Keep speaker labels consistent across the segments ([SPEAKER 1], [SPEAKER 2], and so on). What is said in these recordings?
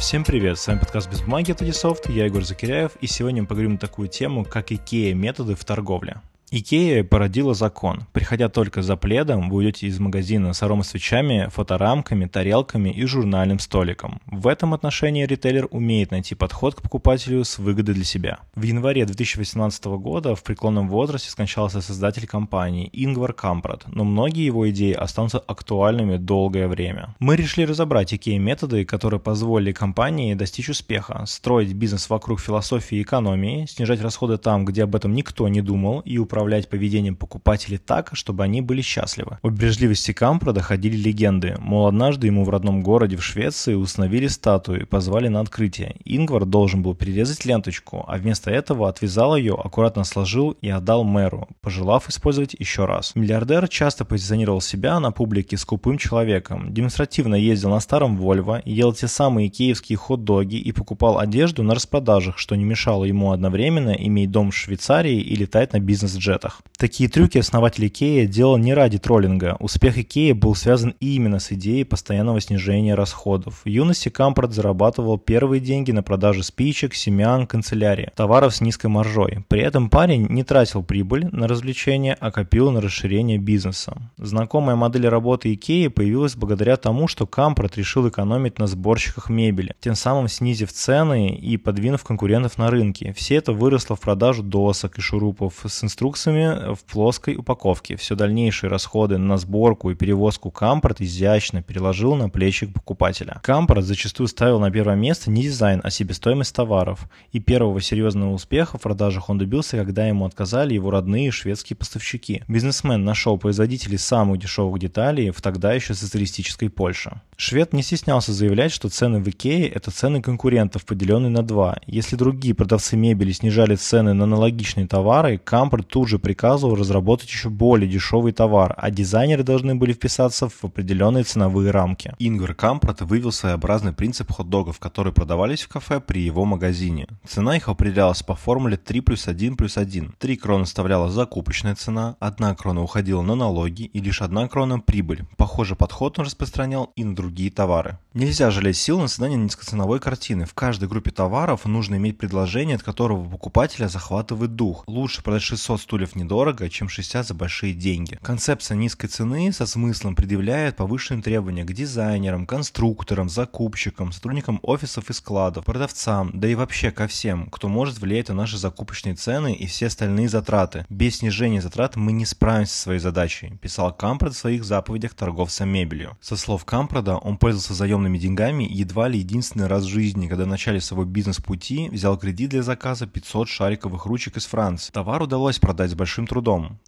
[SPEAKER 1] Всем привет, с вами подкаст «Без бумаги» от Ubisoft, я Егор Закиряев, и сегодня мы поговорим на такую тему, как IKEA-методы в торговле. Икея породила закон. Приходя только за пледом, вы уйдете из магазина с аромасвечами, фоторамками, тарелками и журнальным столиком. В этом отношении ритейлер умеет найти подход к покупателю с выгодой для себя. В январе 2018 года в преклонном возрасте скончался создатель компании Ингвар Кампрад, но многие его идеи останутся актуальными долгое время. Мы решили разобрать Икея-методы, которые позволили компании достичь успеха, строить бизнес вокруг философии экономии, снижать расходы там, где об этом никто не думал, и управлять управлять поведением покупателей так, чтобы они были счастливы. О бережливости Кампрада ходили легенды, мол, однажды ему в родном городе в Швеции установили статую и позвали на открытие. Ингвар должен был перерезать ленточку, а вместо этого отвязал ее, аккуратно сложил и отдал мэру, пожелав использовать еще раз. Миллиардер часто позиционировал себя на публике скупым человеком, демонстративно ездил на старом Вольво, ел те самые икеевские хот-доги и покупал одежду на распродажах, что не мешало ему одновременно иметь дом в Швейцарии и летать на бизнес-джетах. Такие трюки основатель Икея делал не ради троллинга. Успех Икея был связан именно с идеей постоянного снижения расходов. В юности Кампрад зарабатывал первые деньги на продаже спичек, семян, канцелярии, товаров с низкой маржой. При этом парень не тратил прибыль на развлечения, а копил на расширение бизнеса. Знакомая модель работы Икеи появилась благодаря тому, что Кампорт решил экономить на сборщиках мебели, тем самым снизив цены и подвинув конкурентов на рынке. Все это выросло в продажу досок и шурупов с инструкциями в плоской упаковке. Все дальнейшие расходы на сборку и перевозку Кампорт изящно переложил на плечи покупателя. Кампорт зачастую ставил на первое место не дизайн, а себестоимость товаров. И первого серьезного успеха в продажах он добился, когда ему отказали его родные шведские поставщики. Бизнесмен нашел производителей самых дешевых деталей в тогда еще социалистической Польше. Швед не стеснялся заявлять, что цены в Икее – это цены конкурентов, поделенные на два. Если другие продавцы мебели снижали цены на аналогичные товары, Кампорт тут же приказывал разработать еще более дешевый товар, а дизайнеры должны были вписаться в определенные ценовые рамки.
[SPEAKER 2] Ингвар Кампрат вывел своеобразный принцип хот-догов, которые продавались в кафе при его магазине. Цена их определялась по формуле 3 плюс 1 плюс 1. 3 кроны составляла закупочная цена, 1 крона уходила на налоги и лишь 1 крона прибыль. Похожий подход он распространял и на другие товары. Нельзя жалеть сил на создание низкоценовой картины. В каждой группе товаров нужно иметь предложение, от которого покупателя захватывает дух. Лучше продать 600 стульев стульев недорого, чем 60 за большие деньги. Концепция низкой цены со смыслом предъявляет повышенные требования к дизайнерам, конструкторам, закупщикам, сотрудникам офисов и складов, продавцам, да и вообще ко всем, кто может влиять на наши закупочные цены и все остальные затраты. Без снижения затрат мы не справимся со своей задачей, писал Кампрод в своих заповедях торговца мебелью. Со слов Кампрода, он пользовался заемными деньгами едва ли единственный раз в жизни, когда в начале своего бизнес-пути взял кредит для заказа 500 шариковых ручек из Франции. Товар удалось продать с большим трудом.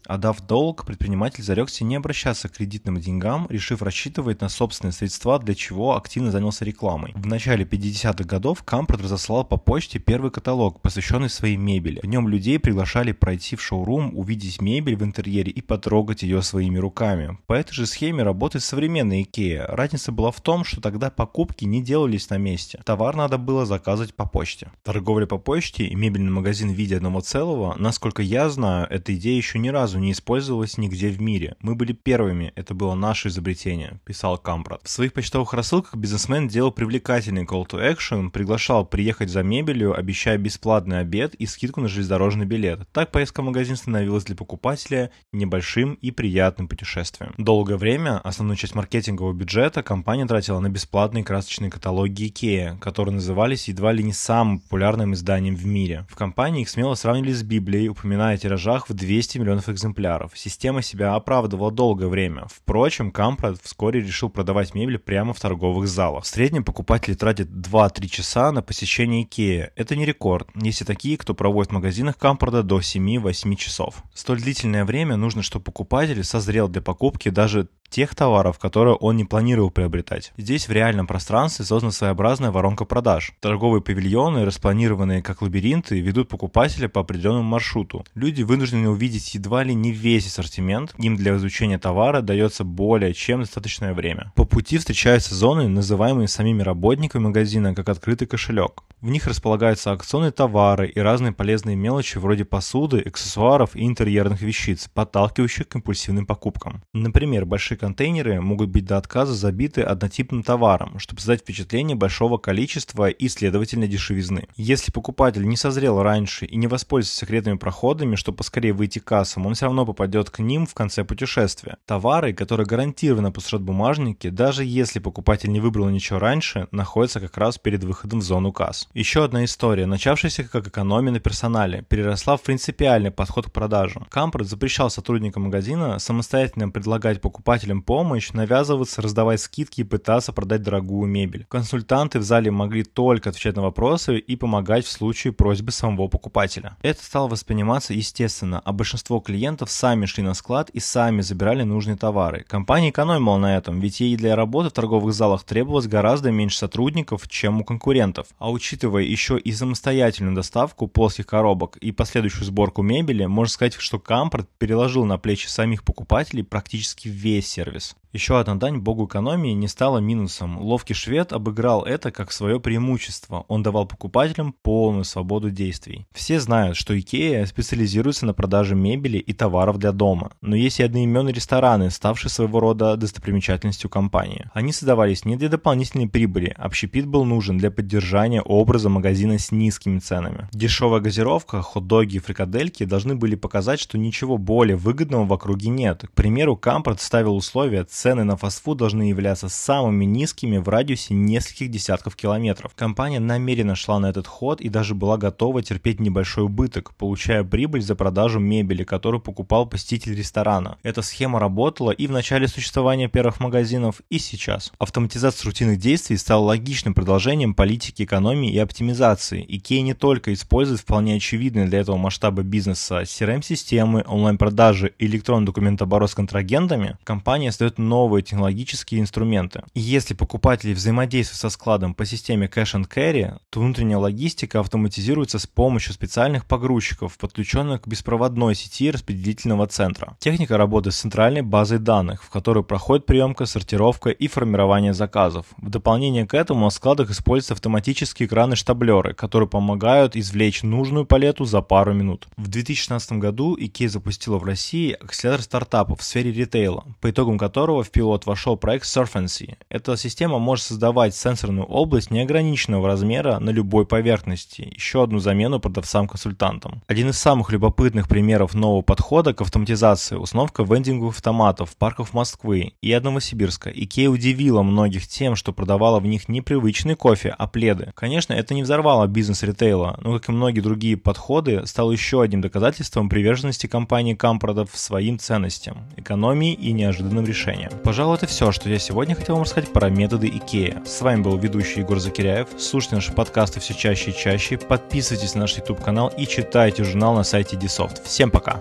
[SPEAKER 2] Отдав долг, предприниматель зарекся не обращаться к кредитным деньгам, решив рассчитывать на собственные средства, для чего активно занялся рекламой. В начале 50-х годов Кампорт разослал по почте первый каталог, посвященный своей мебели. В нем людей приглашали пройти в шоурум, увидеть мебель в интерьере и потрогать ее своими руками. По этой же схеме работает современная IKEA. Разница была в том, что тогда покупки не делались на месте. Товар надо было заказывать по почте. Торговля по почте и мебельный магазин в виде одного целого, насколько я знаю, эта идея еще ни разу не использовалась нигде в мире. Мы были первыми, это было наше изобретение, писал Кампрат. В своих почтовых рассылках бизнесмен делал привлекательный call to action, приглашал приехать за мебелью, обещая бесплатный обед и скидку на железнодорожный билет. Так поездка в магазин становилась для покупателя небольшим и приятным путешествием. Долгое время основную часть маркетингового бюджета компания тратила на бесплатные красочные каталоги IKEA, которые назывались едва ли не самым популярным изданием в мире. В компании их смело сравнивали с Библией, упоминая о тиражах в 200 миллионов экземпляров. Система себя оправдывала долгое время. Впрочем, Кампрад вскоре решил продавать мебель прямо в торговых залах. В среднем покупатели тратят 2-3 часа на посещение Икеи. Это не рекорд. Есть и такие, кто проводит в магазинах Кампрада до 7-8 часов. Столь длительное время нужно, чтобы покупатель созрел для покупки даже тех товаров, которые он не планировал приобретать. Здесь в реальном пространстве создана своеобразная воронка продаж. Торговые павильоны, распланированные как лабиринты, ведут покупателя по определенному маршруту. Люди вынуждены
[SPEAKER 1] увидеть едва ли не весь ассортимент, им для изучения товара дается более чем достаточное время. По пути встречаются зоны, называемые самими работниками магазина как открытый кошелек. В них располагаются акционные товары и разные полезные мелочи вроде посуды, аксессуаров и интерьерных вещиц, подталкивающих к импульсивным покупкам. Например, большие контейнеры могут быть до отказа забиты однотипным товаром, чтобы создать впечатление большого количества и, следовательно, дешевизны. Если покупатель не созрел раньше и не воспользуется секретными проходами, чтобы поскорее выйти к кассам, он все равно попадет к ним в конце путешествия. Товары, которые гарантированно построят бумажники, даже если покупатель не выбрал ничего раньше, находятся как раз перед выходом в зону касс. Еще одна история, начавшаяся как экономия на персонале, переросла в принципиальный подход к продажам. Кампорт запрещал сотрудникам магазина самостоятельно предлагать покупателям помощь, навязываться, раздавать скидки и пытаться продать дорогую мебель. Консультанты в зале могли только отвечать на вопросы и помогать в случае просьбы самого покупателя. Это стало восприниматься естественно, а большинство клиентов сами шли на склад и сами забирали нужные товары. Компания экономила на этом, ведь ей для работы в торговых залах требовалось гораздо меньше сотрудников, чем у конкурентов. А учитывая еще и самостоятельную доставку плоских коробок и последующую сборку мебели, можно сказать, что Кампрад переложил на плечи самих покупателей практически весь сервис. Еще одна дань богу экономии не стала минусом. Ловкий швед обыграл это как свое преимущество. Он давал покупателям полную свободу действий. Все знают, что Икея специализируется на продаже мебели и товаров для дома. Но есть и одноименные рестораны, ставшие своего рода достопримечательностью компании. Они создавались не для дополнительной прибыли, общепит был нужен для поддержания образа магазина с низкими ценами. Дешевая газировка, хот-доги и фрикадельки должны были показать, что ничего более выгодного в округе нет. К примеру, Кампрад ставил условие цены на фастфуд должны являться самыми низкими в радиусе нескольких десятков километров. Компания намеренно шла на этот ход и даже была готова терпеть небольшой убыток, получая прибыль за продажу мебели, которую покупал посетитель ресторана. Эта схема работала и в начале существования первых магазинов, и сейчас. Автоматизация рутинных действий стала логичным продолжением политики экономии и оптимизации. Икея не только использует вполне очевидные для этого масштаба бизнеса CRM-системы, онлайн-продажи и электронный документооборот с контрагентами, компания создает новые технологические инструменты. И если покупатели взаимодействуют со складом по системе Cash and Carry, то внутренняя логистика автоматизируется с помощью специальных погрузчиков, подключенных к беспроводной сети распределительного центра. Техника работает с центральной базой данных, в которой проходит приемка, сортировка и формирование заказов. В дополнение к этому на складах используются автоматические экраны-штаблеры, которые помогают извлечь нужную палету за пару минут. В 2016 году IKEA запустила в России акселератор стартапов в сфере ритейла, по итогам которого в пилот вошел проект Surfancy. Эта система может создавать сенсорную область неограниченного размера на любой поверхности, еще одну замену продавцам-консультантам. Один из самых любопытных примеров нового подхода к автоматизации – установка вендинговых автоматов в парках Москвы и от Новосибирска. Икея удивила многих тем, что продавала в них не привычный кофе, а пледы. Конечно, это не взорвало бизнес ритейла, но, как и многие другие подходы, стало еще одним доказательством приверженности компании Кампродов своим ценностям, экономии и неожиданным решениям. Пожалуй, это все, что я сегодня хотел вам рассказать про методы IKEA. С вами был ведущий Егор Закиряев. Слушайте наши подкасты все чаще и чаще, подписывайтесь на наш YouTube канал и читайте журнал на сайте Dsoft. Всем пока!